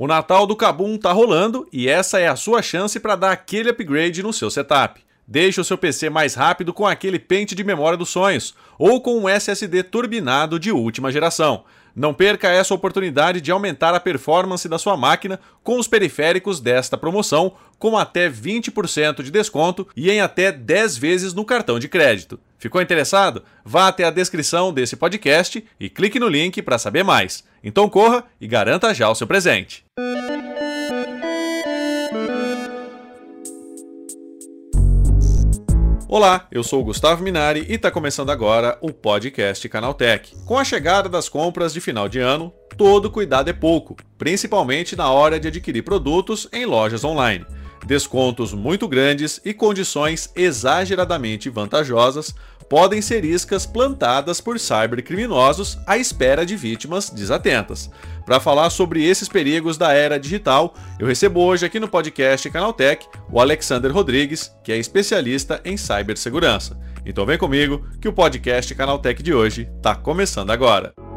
O Natal do Kabum tá rolando e essa é a sua chance para dar aquele upgrade no seu setup. Deixe o seu PC mais rápido com aquele pente de memória dos sonhos ou com um SSD turbinado de última geração. Não perca essa oportunidade de aumentar a performance da sua máquina com os periféricos desta promoção, com até 20% de desconto e em até 10 vezes no cartão de crédito. Ficou interessado? Vá até a descrição desse podcast e clique no link para saber mais. Então corra e garanta já o seu presente. Olá, eu sou o Gustavo Minari e está começando agora o podcast Canaltech. Com a chegada das compras de final de ano, todo cuidado é pouco, principalmente na hora de adquirir produtos em lojas online. Descontos muito grandes e condições exageradamente vantajosas podem ser iscas plantadas por cybercriminosos à espera de vítimas desatentas. Para falar sobre esses perigos da era digital, eu recebo hoje aqui no podcast Canaltech o Alexander Rodrigues, que é especialista em cibersegurança. Então vem comigo que o podcast Canaltech de hoje está começando agora.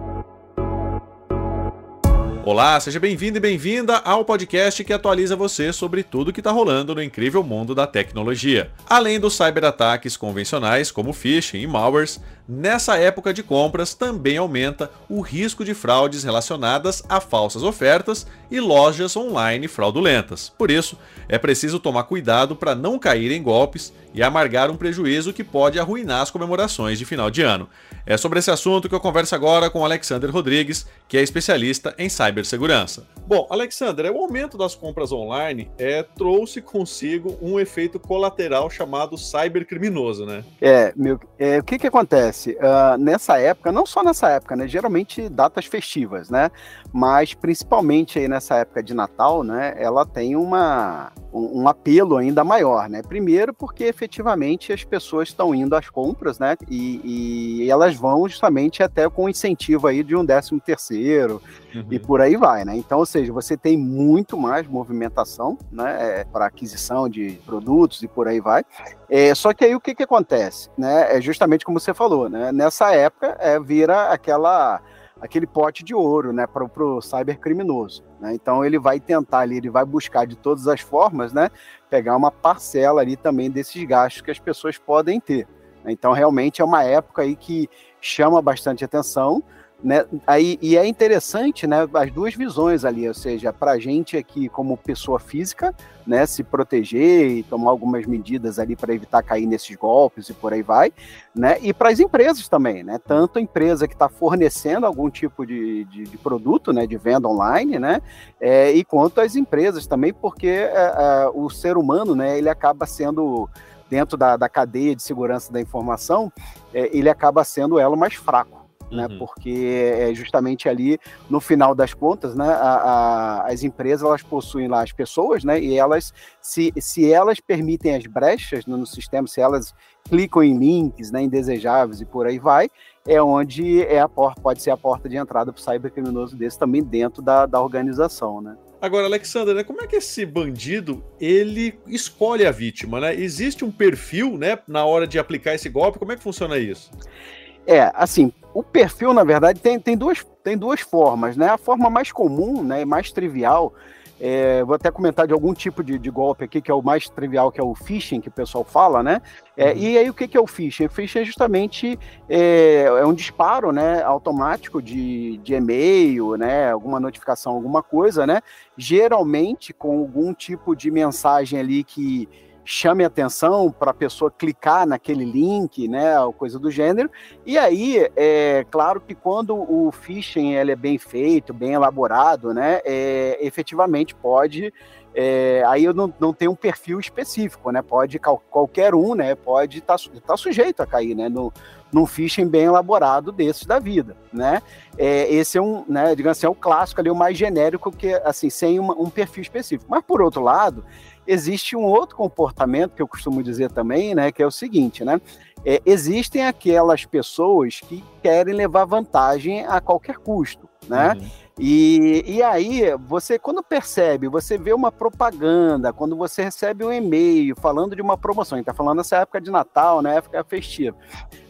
Olá, seja bem-vindo e bem-vinda ao podcast que atualiza você sobre tudo que está rolando no incrível mundo da tecnologia. Além dos cyberataques convencionais, como phishing e malwares, nessa época de compras também aumenta o risco de fraudes relacionadas a falsas ofertas e lojas online fraudulentas. Por isso, é preciso tomar cuidado para não cair em golpes e amargar um prejuízo que pode arruinar as comemorações de final de ano. É sobre esse assunto que eu converso agora com Alexander Rodrigues, que é especialista em cibersegurança. Bom, Alexander, o aumento das compras online é, trouxe consigo um efeito colateral chamado cybercriminoso, né? É, meu, é, o que que acontece? Uh, nessa época, não só nessa época, né? Geralmente datas festivas, né? Mas principalmente aí nessa época de Natal, né? Ela tem uma, um, um apelo ainda maior, né? Primeiro porque efetivamente as pessoas estão indo às compras, né? E, e elas vão justamente até com incentivo aí de um décimo terceiro uhum. e por aí vai, né? Então, ou seja, você tem muito mais movimentação, né? É, para aquisição de produtos e por aí vai. É, só que aí o que que acontece, né? É justamente como você falou, né? Nessa época é, vira aquela aquele pote de ouro, né, para o cybercriminoso. Né? Então ele vai tentar ali, ele vai buscar de todas as formas, né, pegar uma parcela ali também desses gastos que as pessoas podem ter. Então realmente é uma época aí que chama bastante atenção, né? Aí, e é interessante né, as duas visões ali, ou seja, para a gente aqui como pessoa física, né, se proteger e tomar algumas medidas ali para evitar cair nesses golpes e por aí vai, né? E para as empresas também, né? Tanto a empresa que está fornecendo algum tipo de, de, de, produto, né, de venda online, né? É, e quanto as empresas também, porque é, é, o ser humano, né, ele acaba sendo dentro da, da cadeia de segurança da informação, é, ele acaba sendo o elo mais fraco né? Uhum. Porque é justamente ali, no final das contas, né, a, a, as empresas elas possuem lá as pessoas, né? E elas, se, se elas permitem as brechas no, no sistema, se elas clicam em links, né, indesejáveis e por aí vai, é onde é a porta, pode ser a porta de entrada para o cybercriminoso desse também dentro da, da organização, né? Agora, Alexandre, né, como é que esse bandido ele escolhe a vítima, né? Existe um perfil, né, na hora de aplicar esse golpe? Como é que funciona isso? É, assim, o perfil, na verdade, tem, tem, duas, tem duas formas, né? A forma mais comum, né, mais trivial, é, vou até comentar de algum tipo de, de, golpe aqui, que é o mais trivial, que é o phishing, que o pessoal fala, né? É, uhum. E aí, o que, que é o phishing? O phishing é justamente é, é um disparo né, automático de, de e-mail, né? Alguma notificação, alguma coisa, né? Geralmente com algum tipo de mensagem ali que chame atenção para a pessoa clicar naquele link, né, ou coisa do gênero. E aí, é claro que quando o phishing ele é bem feito, bem elaborado, né, é, efetivamente pode é, aí eu não, não tenho um perfil específico, né? Pode qualquer um, né? Pode estar tá, tá sujeito a cair, né? No, num phishing bem elaborado desses da vida, né? É, esse é um, né? Digamos assim, é o clássico ali, o mais genérico que assim sem uma, um perfil específico. Mas por outro lado, existe um outro comportamento que eu costumo dizer também, né, que é o seguinte, né? É, existem aquelas pessoas que querem levar vantagem a qualquer custo, né? Uhum. E, e aí, você, quando percebe, você vê uma propaganda, quando você recebe um e-mail falando de uma promoção, a gente tá falando nessa época de Natal, né, época festiva,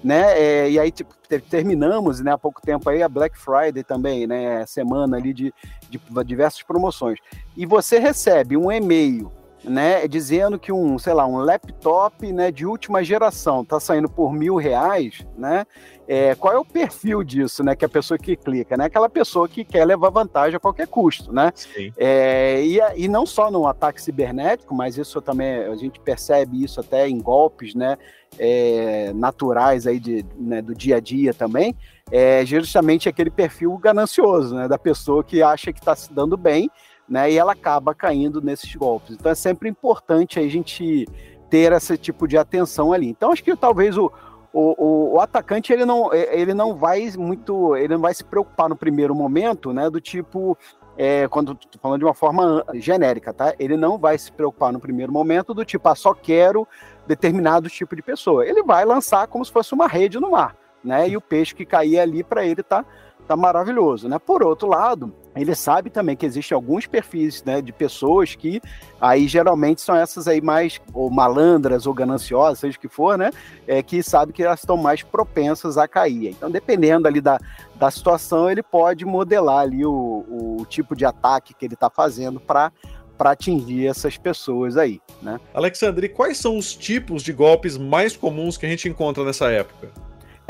né, é, e aí, tipo, terminamos, né, há pouco tempo aí, a Black Friday também, né, semana ali de, de diversas promoções, e você recebe um e-mail né, dizendo que um, sei lá, um laptop, né, de última geração está saindo por mil reais, né, é, qual é o perfil disso, né, que a pessoa que clica, né, aquela pessoa que quer levar vantagem a qualquer custo, né, é, e, e não só no ataque cibernético, mas isso também, a gente percebe isso até em golpes, né, é, naturais aí de, né, do dia a dia também, é justamente aquele perfil ganancioso, né, da pessoa que acha que está se dando bem, né? E ela acaba caindo nesses golpes. Então é sempre importante a gente ter esse tipo de atenção ali. Então acho que talvez o, o, o, atacante ele não, ele não vai muito, ele não vai se preocupar no primeiro momento, né? Do tipo, é, quando tô falando de uma forma genérica, tá? Ele não vai se preocupar no primeiro momento do tipo, ah, só quero determinado tipo de pessoa. Ele vai lançar como se fosse uma rede no mar, né? E o peixe que cair ali para ele tá, tá maravilhoso, né? Por outro lado, ele sabe também que existem alguns perfis né, de pessoas que aí geralmente são essas aí mais ou malandras ou gananciosas, seja o que for, né? É, que sabe que elas estão mais propensas a cair. Então, dependendo ali da, da situação, ele pode modelar ali o, o tipo de ataque que ele está fazendo para para atingir essas pessoas aí, né? Alexandre, quais são os tipos de golpes mais comuns que a gente encontra nessa época?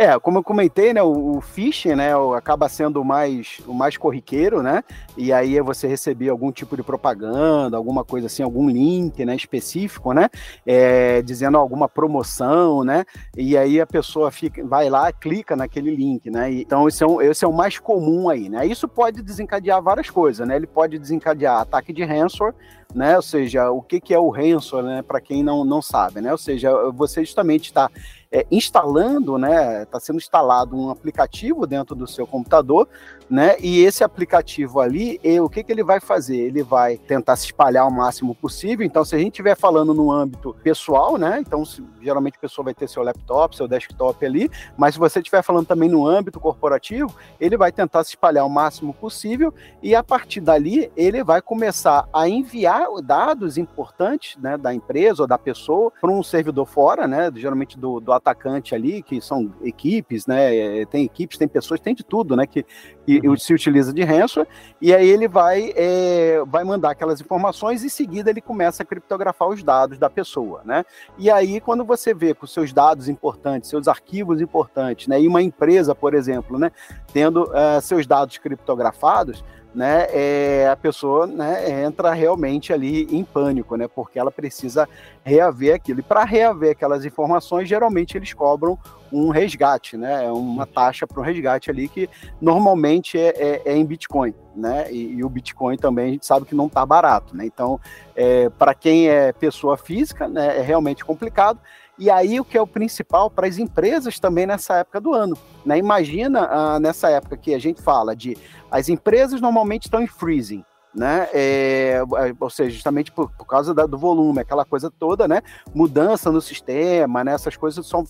É, como eu comentei, né, o, o phishing, né, acaba sendo o mais, o mais corriqueiro, né, e aí você receber algum tipo de propaganda, alguma coisa assim, algum link, né, específico, né, é, dizendo alguma promoção, né, e aí a pessoa fica, vai lá, clica naquele link, né, então esse é, um, esse é o mais comum aí, né, isso pode desencadear várias coisas, né, ele pode desencadear ataque de ransomware, né? Ou seja, o que, que é o ransomware, né? Para quem não, não sabe, né? Ou seja, você justamente está é, instalando, né? Está sendo instalado um aplicativo dentro do seu computador, né? E esse aplicativo ali, o que, que ele vai fazer? Ele vai tentar se espalhar o máximo possível. Então, se a gente estiver falando no âmbito pessoal, né? Então, se, geralmente a pessoa vai ter seu laptop, seu desktop ali, mas se você estiver falando também no âmbito corporativo, ele vai tentar se espalhar o máximo possível e a partir dali ele vai começar a enviar dados importantes né, da empresa ou da pessoa para um servidor fora, né, geralmente do, do atacante ali, que são equipes, né, tem equipes, tem pessoas, tem de tudo, né, que, que uhum. se utiliza de ransomware, e aí ele vai, é, vai mandar aquelas informações e em seguida ele começa a criptografar os dados da pessoa, né, e aí quando você vê com seus dados importantes, seus arquivos importantes, né, e uma empresa, por exemplo, né, tendo uh, seus dados criptografados, né, é, a pessoa né, entra realmente ali em pânico, né, porque ela precisa reaver aquilo. E para reaver aquelas informações, geralmente eles cobram um resgate, né, é uma taxa para o resgate ali que normalmente é, é, é em Bitcoin, né, e, e, o Bitcoin também a gente sabe que não está barato, né, então é, para quem é pessoa física, né, é realmente complicado. E aí o que é o principal para as empresas também nessa época do ano. Né? Imagina ah, nessa época que a gente fala de as empresas normalmente estão em freezing, né? É, ou seja, justamente por, por causa da, do volume, aquela coisa toda, né? Mudança no sistema, né? Essas coisas são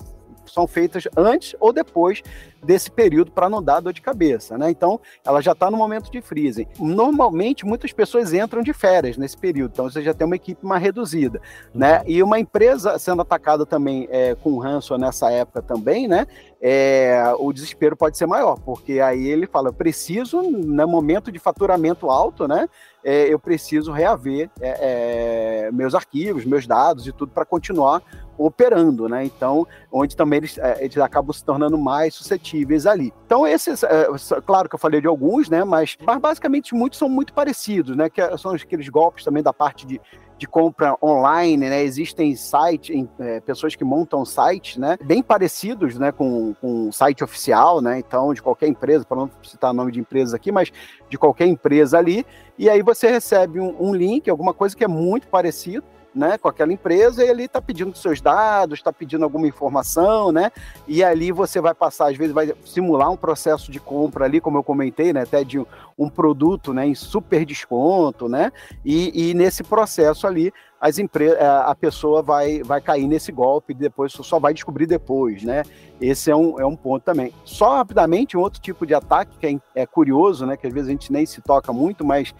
são feitas antes ou depois desse período para não dar dor de cabeça, né? Então, ela já está no momento de freezing. Normalmente, muitas pessoas entram de férias nesse período, então você já tem uma equipe mais reduzida, né? né? E uma empresa sendo atacada também é, com ranço nessa época também, né? É, o desespero pode ser maior, porque aí ele fala, preciso, no momento de faturamento alto, né? É, eu preciso reaver é, é meus arquivos, meus dados e tudo para continuar operando, né? Então, onde também eles, é, eles acabam se tornando mais suscetíveis ali. Então, esses, é, claro que eu falei de alguns, né? Mas, mas basicamente muitos são muito parecidos, né? Que são aqueles golpes também da parte de, de compra online, né? Existem sites, é, pessoas que montam sites, né? Bem parecidos, né? Com, com um site oficial, né? Então, de qualquer empresa, para não citar nome de empresas aqui, mas de qualquer empresa ali. E aí você recebe um, um link, alguma coisa que é muito parecido, né, com aquela empresa e ali está pedindo seus dados, está pedindo alguma informação, né? E ali você vai passar, às vezes, vai simular um processo de compra ali, como eu comentei, né? Até de um produto né, em super desconto, né? E, e nesse processo ali as empresas, é, a pessoa vai, vai cair nesse golpe e depois só vai descobrir depois, né? Esse é um, é um ponto também. Só rapidamente, um outro tipo de ataque que é, é curioso, né? Que às vezes a gente nem se toca muito, mas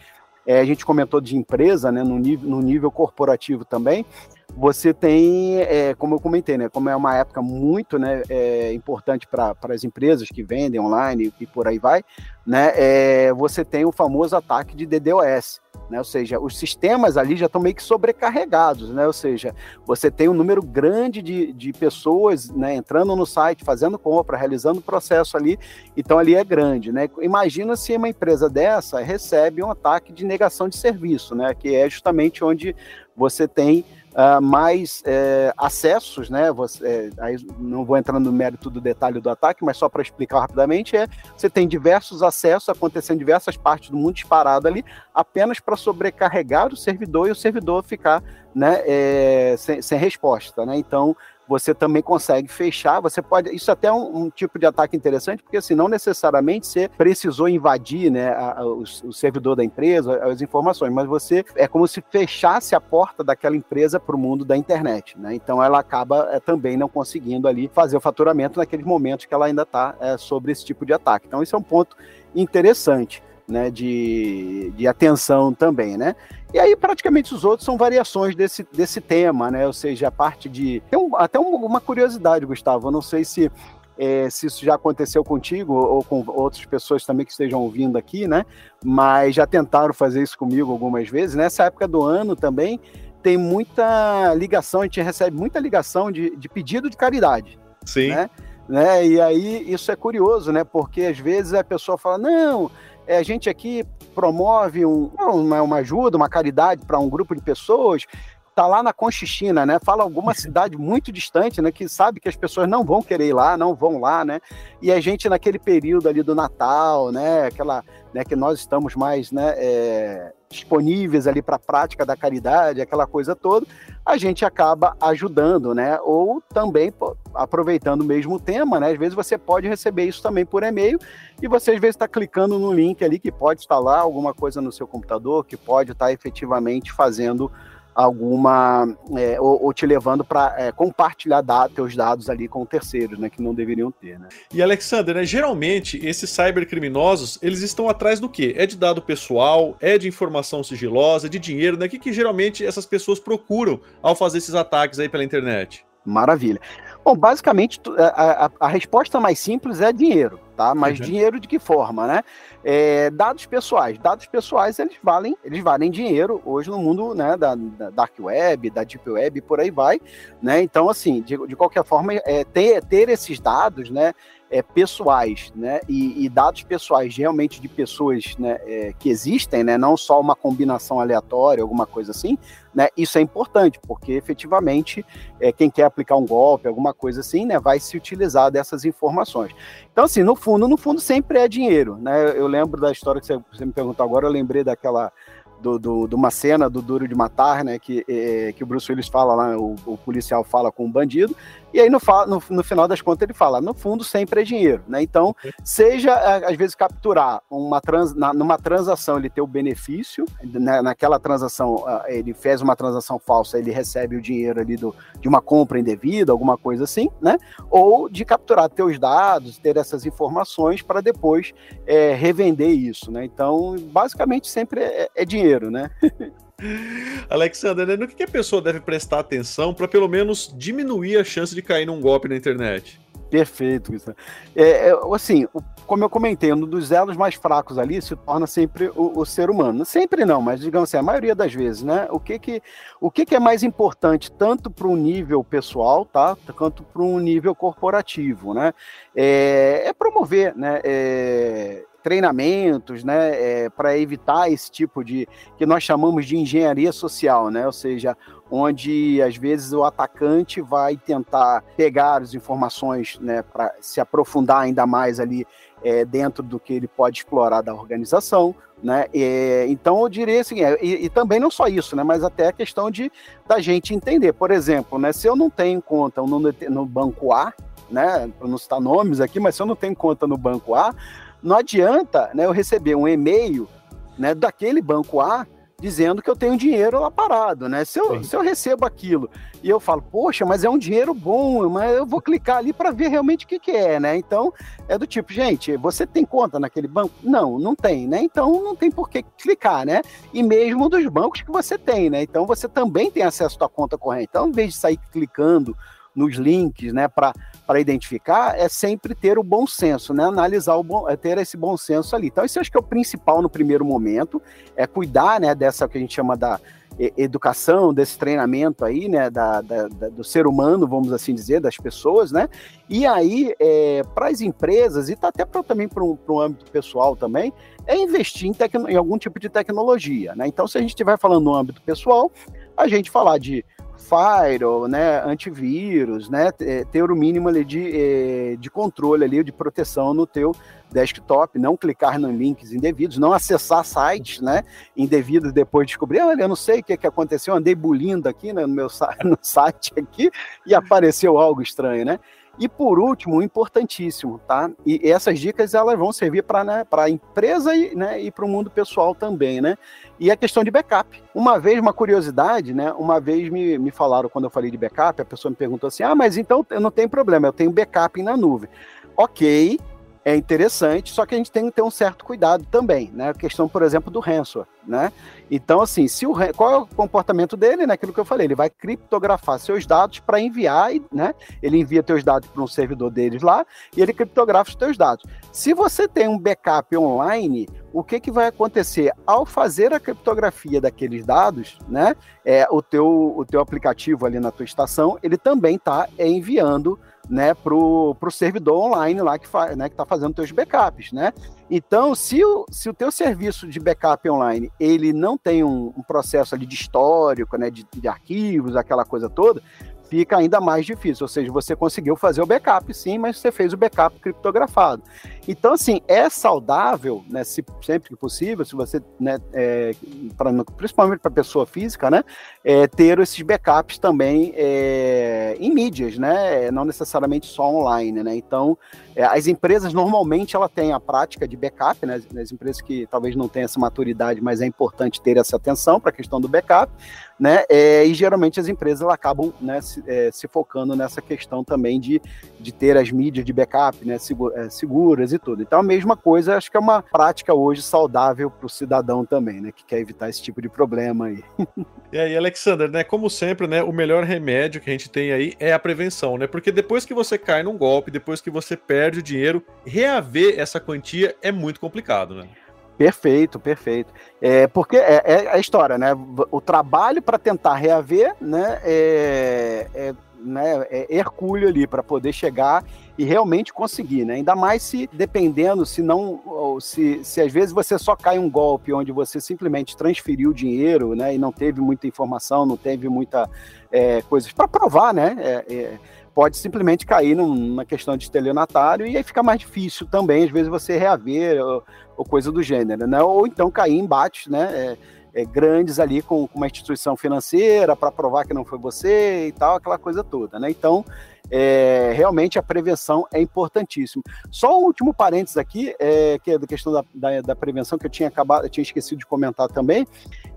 é, a gente comentou de empresa, né? No nível, no nível corporativo também. Você tem, é, como eu comentei, né? Como é uma época muito né, é, importante para as empresas que vendem online e, por aí vai, né? É, você tem o famoso ataque de DDoS né? Ou seja, os sistemas ali já estão meio que sobrecarregados, né? Ou seja, você tem um número grande de, de pessoas né, entrando no site, fazendo compra, realizando o processo ali, então ali é grande, né? Imagina se uma empresa dessa recebe um ataque de negação de serviço, né? Que é justamente onde você tem uh, mais é, acessos, né? Você, é, aí não vou entrar no mérito do detalhe do ataque, mas só para explicar rapidamente, é você tem diversos acessos acontecendo em diversas partes do mundo disparado ali, apenas para sobrecarregar o servidor e o servidor ficar né, é, sem, sem resposta, né? Então você também consegue fechar. Você pode. Isso até é um, um tipo de ataque interessante, porque assim, não necessariamente você precisou invadir né, a, a, o, o, servidor da empresa, as informações, mas você é como se fechasse a porta daquela empresa para o mundo da internet. Né? Então ela acaba é, também não conseguindo ali fazer o faturamento naqueles momentos que ela ainda está é, sobre esse tipo de ataque. Então, isso é um ponto interessante né, de, de atenção também, né? E aí, praticamente, os outros são variações desse, desse tema, né? Ou seja, a parte de. Tem um, até uma curiosidade, Gustavo. Eu não sei se, é, se isso já aconteceu contigo ou com outras pessoas também que estejam ouvindo aqui, né? Mas já tentaram fazer isso comigo algumas vezes. Nessa época do ano também tem muita ligação, a gente recebe muita ligação de, de pedido de caridade. Sim. Né? né? E aí isso é curioso, né? Porque às vezes a pessoa fala, não é, a gente aqui promove um, uma, uma ajuda, uma caridade para um grupo de pessoas tá lá na Conchichina, né? Fala alguma cidade muito distante, né? Que sabe que as pessoas não vão querer ir lá, não vão lá, né? E a gente naquele período ali do Natal, né? Aquela, né? Que nós estamos mais, né? É, disponíveis ali para a prática da caridade, aquela coisa toda, a gente acaba ajudando, né? Ou também aproveitando o mesmo tema, né? Às vezes você pode receber isso também por e-mail e você às vezes está clicando no link ali que pode instalar alguma coisa no seu computador, que pode estar tá efetivamente fazendo alguma é, ou, ou, te levando para é, compartilhar dados, teus dados ali com terceiros, né, que não deveriam ter, né? E Alexander, né, geralmente esses cybercriminosos eles estão atrás do quê? É de dado pessoal, é de informação sigilosa, de dinheiro, né? O que, que geralmente essas pessoas procuram ao fazer esses ataques aí pela internet? Maravilha. Bom, basicamente a, a, a resposta mais simples é dinheiro, tá? Mas uhum. dinheiro de que forma, né? É, dados pessoais. Dados pessoais, eles valem, eles valem dinheiro hoje no mundo né, da, da Dark Web, da Deep Web e por aí vai. Né? Então, assim, de, de qualquer forma, é, ter, ter esses dados, né? é, pessoais, né, e, e, dados pessoais realmente de pessoas né, é, que existem, né, não só uma combinação aleatória, alguma coisa assim, né, isso é importante, porque efetivamente é, quem quer aplicar um golpe, alguma coisa assim, né, vai se utilizar dessas informações. Então, assim, no fundo, no fundo sempre é dinheiro, né, eu lembro da história que você, me perguntou agora, eu lembrei daquela do, do, de uma cena do Duro de Matar, né? Que, é, que o Bruce Willis fala lá, o, o, policial fala com o bandido, e aí no, no, no, final das contas ele fala, no fundo sempre é dinheiro, né? Então, seja às vezes capturar uma trans, na, numa transação ele ter o benefício, né, naquela transação ele fez uma transação falsa, ele recebe o dinheiro ali do, de uma compra indevida, alguma coisa assim, né? Ou de capturar teus dados, ter essas informações para depois é, revender isso, né? Então, basicamente sempre é, é dinheiro, né? Alexandre, né, no que a pessoa deve prestar atenção para pelo menos diminuir a chance de cair num golpe na internet? Perfeito. É, é, assim, como eu comentei, um dos elos mais fracos ali se torna sempre o, o, ser humano. Sempre não, mas digamos assim, a maioria das vezes, né? O que que, o que, que é mais importante tanto para um nível pessoal, tá? Quanto para um nível corporativo, né? É, é promover, né? É, treinamentos, né, é, para evitar esse tipo de que nós chamamos de engenharia social, né, ou seja, onde às vezes o atacante vai tentar pegar as informações, né, para se aprofundar ainda mais ali é, dentro do que ele pode explorar da organização, né? E, então eu diria assim, é, e, e, também não só isso, né? Mas até a questão de da gente entender, por exemplo, né? Se eu não tenho conta no, no banco A, né? Para não citar nomes aqui, mas se eu não tenho conta no banco A, não adianta, né? Eu receber um e-mail, né? Daquele banco A dizendo que eu tenho dinheiro lá parado, né? Se eu, se eu recebo aquilo e eu falo, poxa, mas é um dinheiro bom, mas eu vou clicar ali para ver realmente o que, que é, né? Então, é do tipo, gente, você tem conta naquele banco? Não, não tem, né? Então, não tem por que clicar, né? E mesmo dos bancos que você tem, né? Então, você também tem acesso à sua conta corrente. Então, em vez de sair clicando nos links, né, para identificar, é sempre ter o bom senso, né, analisar o bom, é ter esse bom senso ali. Então, isso acho que é o principal no primeiro momento, é cuidar, né, dessa que a gente chama da educação, desse treinamento aí, né, da, da, da, do ser humano, vamos assim dizer, das pessoas, né, e aí, é, para as empresas, e tá até pra, também para o âmbito pessoal também, é investir em, tecno, em algum tipo de tecnologia, né, então se a gente estiver falando no âmbito pessoal, a gente falar de firewall, né, antivírus, né, ter o mínimo ali de, eh, de controle ali, de proteção no teu desktop, não clicar em links indevidos, não acessar sites, né, indevidos depois de descobrir, olha, eu não sei o que, que aconteceu, andei bulindo aqui né, no meu no site aqui e apareceu algo estranho, né? E por último, importantíssimo, tá? E essas dicas elas vão servir para né, a empresa e, né, e para o mundo pessoal também, né? E a questão de backup. Uma vez, uma curiosidade, né? Uma vez me, me falaram, quando eu falei de backup, a pessoa me perguntou assim: ah, mas então eu não tenho problema, eu tenho backup na nuvem. Ok, é interessante, só que a gente tem que ter um certo cuidado também, né? A questão, por exemplo, do ransomware, né? Então, assim, se o qual é o comportamento dele, né? Aquilo que eu falei, ele vai criptografar seus dados para enviar, né? Ele envia seus dados para um servidor deles lá e ele criptografa os seus dados. Se você tem um backup online, o que, que vai acontecer? Ao fazer a criptografia daqueles dados, né? É, o, teu, o teu aplicativo ali na tua estação, ele também está enviando né, pro, pro servidor online lá que está né, que tá fazendo teus backups, né? Então, se o, se o teu serviço de backup online ele não tem um, um processo ali de histórico, né, de, de arquivos, aquela coisa toda, fica ainda mais difícil. Ou seja, você conseguiu fazer o backup, sim, mas você fez o backup criptografado. Então, assim, é saudável, né, se, sempre que possível, se você, né, é, pra, principalmente para pessoa física, né, é, ter esses backups também é, em mídias, né, não necessariamente só online, né. Então, é, as empresas normalmente ela tem a prática de backup, né, as empresas que talvez não tenham essa maturidade, mas é importante ter essa atenção para a questão do backup, né, é, e geralmente as empresas acabam né, se, é, se, focando nessa questão também de, de ter as mídias de backup, né, seguras e tudo. Então, a mesma coisa, acho que é uma prática hoje saudável para o cidadão também, né? Que quer evitar esse tipo de problema aí. E aí, Alexander, né? Como sempre, né? O melhor remédio que a gente tem aí é a prevenção, né? Porque depois que você cai num golpe, depois que você perde o dinheiro, reaver essa quantia é muito complicado, né? Perfeito, perfeito. É, porque é, é a história, né? O trabalho para tentar reaver, né? É, é né, é hercúleo ali para poder chegar e realmente conseguir, né? Ainda mais se dependendo, se não, se, se às vezes você só cai um golpe onde você simplesmente transferiu dinheiro, né? E não teve muita informação, não teve muita é, para provar, né? É, é, pode simplesmente cair numa questão de estelionatário e aí fica mais difícil também, às vezes, você reaver ou, ou coisa do gênero, né? Ou então cair em embates, né? É, é, grandes ali com, com, uma instituição financeira para provar que não foi você e tal, aquela coisa toda, né? Então, é, realmente a prevenção é importantíssima. Só um último parênteses aqui, é, que é da questão da, da, da, prevenção que eu tinha acabado, eu tinha esquecido de comentar também,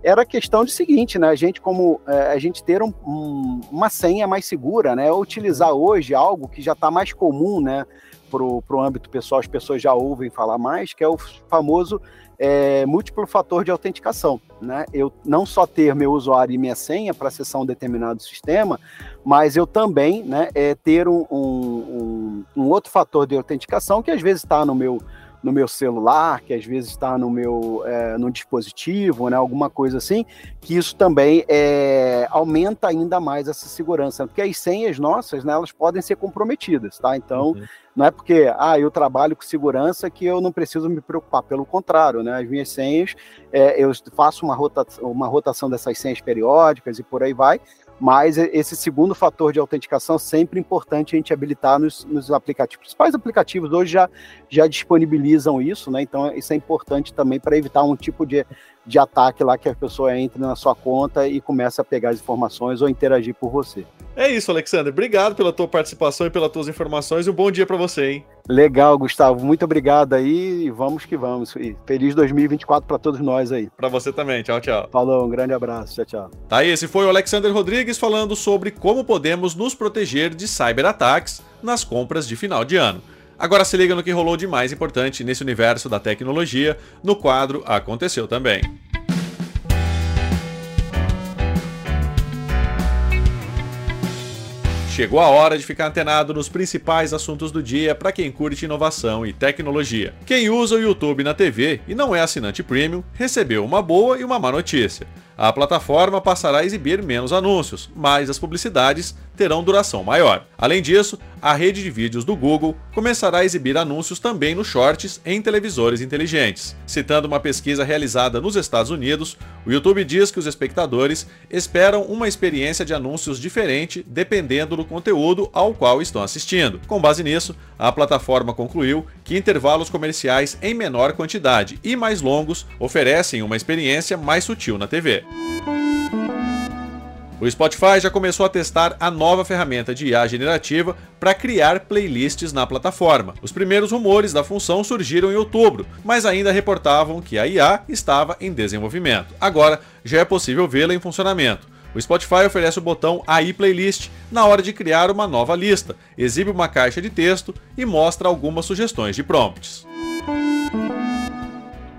era a questão de seguinte, né? A gente como é, a gente ter um, um, uma senha mais segura, né? Utilizar hoje algo que já está mais comum, né? Para o âmbito pessoal, as pessoas já ouvem falar mais, que é o famoso é, múltiplo fator de autenticação. Né? Eu não só ter meu usuário e minha senha para acessar um determinado sistema, mas eu também né, é, ter um, um, um, outro fator de autenticação que às vezes está no meu no meu celular, que às vezes está no meu é, no dispositivo, né, alguma coisa assim, que isso também é, aumenta ainda mais essa segurança, porque as senhas nossas, né, elas podem ser comprometidas, tá? Então, uhum. não é porque, ah, eu trabalho com segurança que eu não preciso me preocupar, pelo contrário, né, as minhas senhas, é, eu faço uma, rota, uma rotação dessas senhas periódicas e por aí vai, mas esse segundo fator de autenticação é sempre importante a gente habilitar nos, nos aplicativos. Os principais aplicativos hoje já, já disponibilizam isso, né? Então isso é importante também para evitar um tipo de, de ataque lá que a pessoa entre na sua conta e comece a pegar as informações ou interagir por você. É isso, Alexander. Obrigado pela tua participação e pelas tuas informações e um bom dia para você, hein? Legal, Gustavo. Muito obrigado aí e vamos que vamos. E feliz 2024 para todos nós aí. Para você também. Tchau, tchau. Falou, um grande abraço. Tchau, tchau. Tá aí, esse foi o Alexander Rodrigues falando sobre como podemos nos proteger de cyberataques nas compras de final de ano. Agora se liga no que rolou de mais importante nesse universo da tecnologia no quadro Aconteceu Também. Chegou a hora de ficar antenado nos principais assuntos do dia para quem curte inovação e tecnologia. Quem usa o YouTube na TV e não é assinante premium recebeu uma boa e uma má notícia. A plataforma passará a exibir menos anúncios, mas as publicidades terão duração maior. Além disso, a rede de vídeos do Google começará a exibir anúncios também nos shorts em televisores inteligentes. Citando uma pesquisa realizada nos Estados Unidos, o YouTube diz que os espectadores esperam uma experiência de anúncios diferente dependendo do conteúdo ao qual estão assistindo. Com base nisso, a plataforma concluiu que intervalos comerciais em menor quantidade e mais longos oferecem uma experiência mais sutil na TV. O Spotify já começou a testar a nova ferramenta de IA generativa para criar playlists na plataforma. Os primeiros rumores da função surgiram em outubro, mas ainda reportavam que a IA estava em desenvolvimento. Agora já é possível vê-la em funcionamento. O Spotify oferece o botão AI Playlist na hora de criar uma nova lista, exibe uma caixa de texto e mostra algumas sugestões de prompts.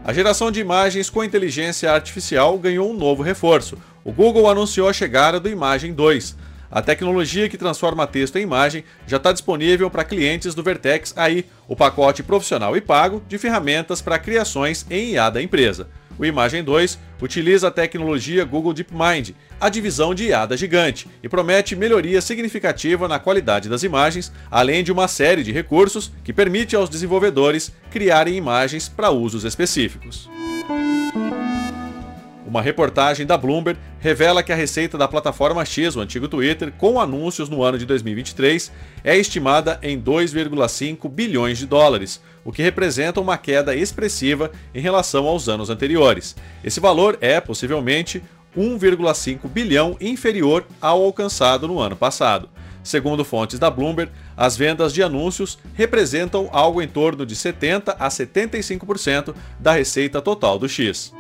A geração de imagens com inteligência artificial ganhou um novo reforço. O Google anunciou a chegada do Imagem 2. A tecnologia que transforma texto em imagem já está disponível para clientes do Vertex AI, o pacote profissional e pago de ferramentas para criações em IA da empresa. O Imagem 2 utiliza a tecnologia Google DeepMind, a divisão de IA da gigante, e promete melhoria significativa na qualidade das imagens, além de uma série de recursos que permite aos desenvolvedores criarem imagens para usos específicos. Uma reportagem da Bloomberg revela que a receita da plataforma X, o antigo Twitter, com anúncios no ano de 2023, é estimada em 2,5 bilhões de dólares, o que representa uma queda expressiva em relação aos anos anteriores. Esse valor é, possivelmente, 1,5 bilhão inferior ao alcançado no ano passado. Segundo fontes da Bloomberg, as vendas de anúncios representam algo em torno de 70 a 75% da receita total do X.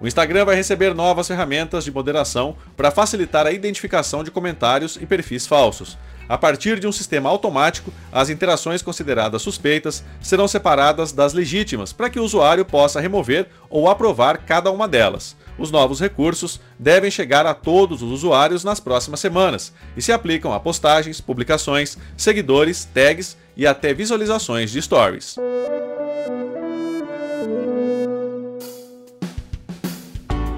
O Instagram vai receber novas ferramentas de moderação para facilitar a identificação de comentários e perfis falsos. A partir de um sistema automático, as interações consideradas suspeitas serão separadas das legítimas para que o usuário possa remover ou aprovar cada uma delas. Os novos recursos devem chegar a todos os usuários nas próximas semanas e se aplicam a postagens, publicações, seguidores, tags e até visualizações de stories.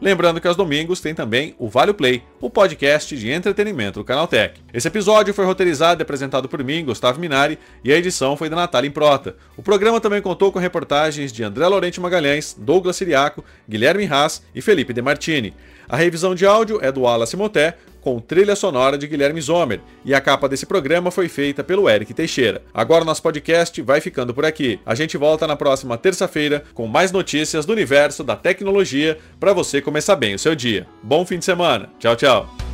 Lembrando que aos domingos tem também o Vale Play, o podcast de entretenimento do Canaltech. Esse episódio foi roteirizado e apresentado por mim, Gustavo Minari, e a edição foi da Natália Improta. O programa também contou com reportagens de André Lorente Magalhães, Douglas Siriaco, Guilherme Haas e Felipe De Martini. A revisão de áudio é do Wallace Moté, com trilha sonora de Guilherme Zomer, e a capa desse programa foi feita pelo Eric Teixeira. Agora nosso podcast vai ficando por aqui. A gente volta na próxima terça-feira com mais notícias do universo da tecnologia para você começar bem o seu dia. Bom fim de semana. Tchau, tchau.